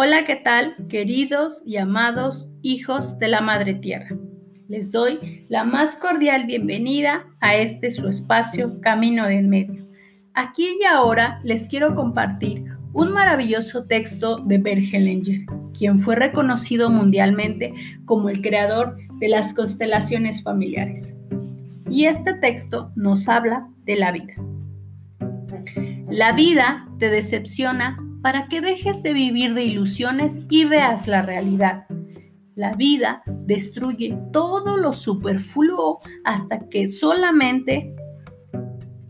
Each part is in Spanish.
Hola, ¿qué tal, queridos y amados hijos de la Madre Tierra? Les doy la más cordial bienvenida a este su espacio Camino de en Medio. Aquí y ahora les quiero compartir un maravilloso texto de Bert Hellinger, quien fue reconocido mundialmente como el creador de las constelaciones familiares. Y este texto nos habla de la vida. La vida te decepciona para que dejes de vivir de ilusiones y veas la realidad. La vida destruye todo lo superfluo hasta que solamente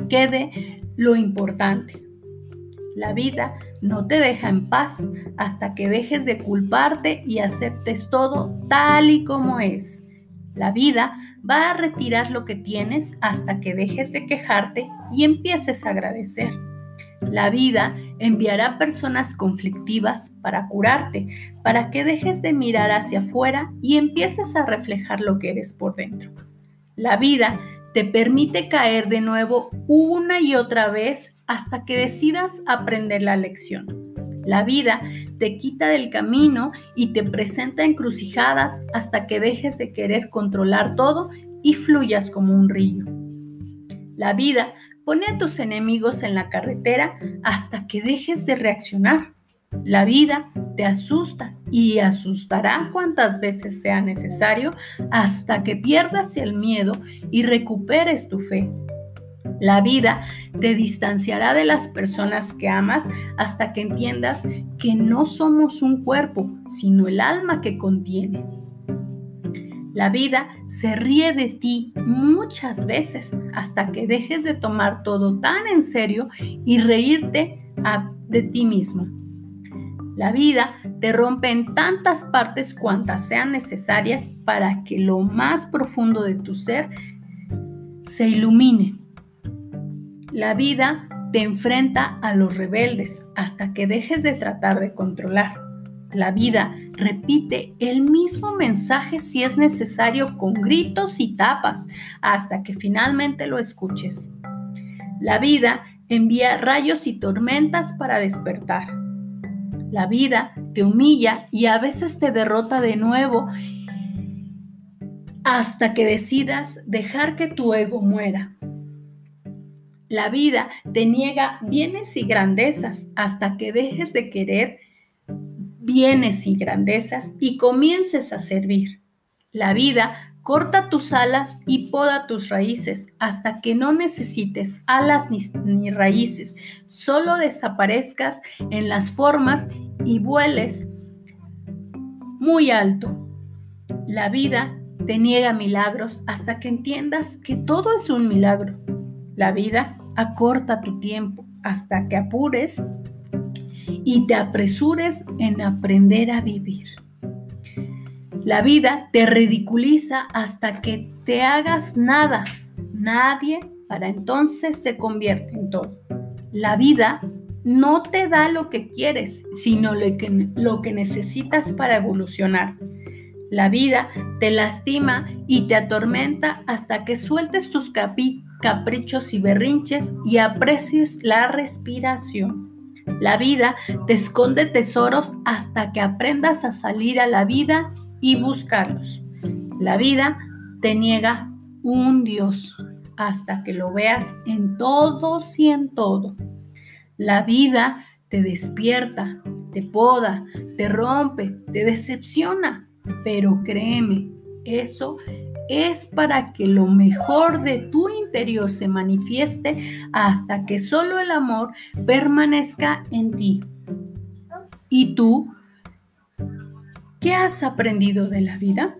quede lo importante. La vida no te deja en paz hasta que dejes de culparte y aceptes todo tal y como es. La vida va a retirar lo que tienes hasta que dejes de quejarte y empieces a agradecer. La vida enviará personas conflictivas para curarte, para que dejes de mirar hacia afuera y empieces a reflejar lo que eres por dentro. La vida te permite caer de nuevo una y otra vez hasta que decidas aprender la lección. La vida te quita del camino y te presenta encrucijadas hasta que dejes de querer controlar todo y fluyas como un río. La vida Pone a tus enemigos en la carretera hasta que dejes de reaccionar. La vida te asusta y asustará cuantas veces sea necesario hasta que pierdas el miedo y recuperes tu fe. La vida te distanciará de las personas que amas hasta que entiendas que no somos un cuerpo, sino el alma que contiene. La vida se ríe de ti muchas veces hasta que dejes de tomar todo tan en serio y reírte de ti mismo. La vida te rompe en tantas partes cuantas sean necesarias para que lo más profundo de tu ser se ilumine. La vida te enfrenta a los rebeldes hasta que dejes de tratar de controlar. La vida repite el mismo mensaje si es necesario con gritos y tapas hasta que finalmente lo escuches. La vida envía rayos y tormentas para despertar. La vida te humilla y a veces te derrota de nuevo hasta que decidas dejar que tu ego muera. La vida te niega bienes y grandezas hasta que dejes de querer bienes y grandezas y comiences a servir. La vida corta tus alas y poda tus raíces hasta que no necesites alas ni, raíces, solo desaparezcas en las formas y vueles muy alto. La vida te niega milagros hasta que entiendas que todo es un milagro. La vida acorta tu tiempo hasta que apures y te apresures en aprender a vivir. La vida te ridiculiza hasta que te hagas nada, nadie, para entonces se convierte en todo. La vida no te da lo que quieres, sino lo que, lo que necesitas para evolucionar. La vida te lastima y te atormenta hasta que sueltes tus caprichos y berrinches y aprecies la respiración. La vida te esconde tesoros hasta que aprendas a salir a la vida y buscarlos. La vida te niega un Dios hasta que lo veas en todos y en todo. La vida te despierta, te poda, te rompe, te decepciona, pero créeme, eso es para que lo mejor de tu interior se manifieste hasta que solo el amor permanezca en ti. ¿Y tú? ¿Qué has aprendido de la vida?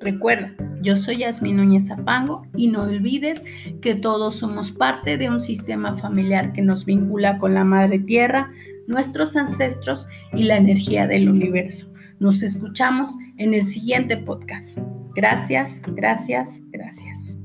Recuerda, yo soy Yasmin Núñez Zapango y no olvides que todos somos parte de un sistema familiar que nos vincula con la Madre Tierra, nuestros ancestros y la energía del universo. Nos escuchamos en el siguiente podcast. Gracias, gracias, gracias.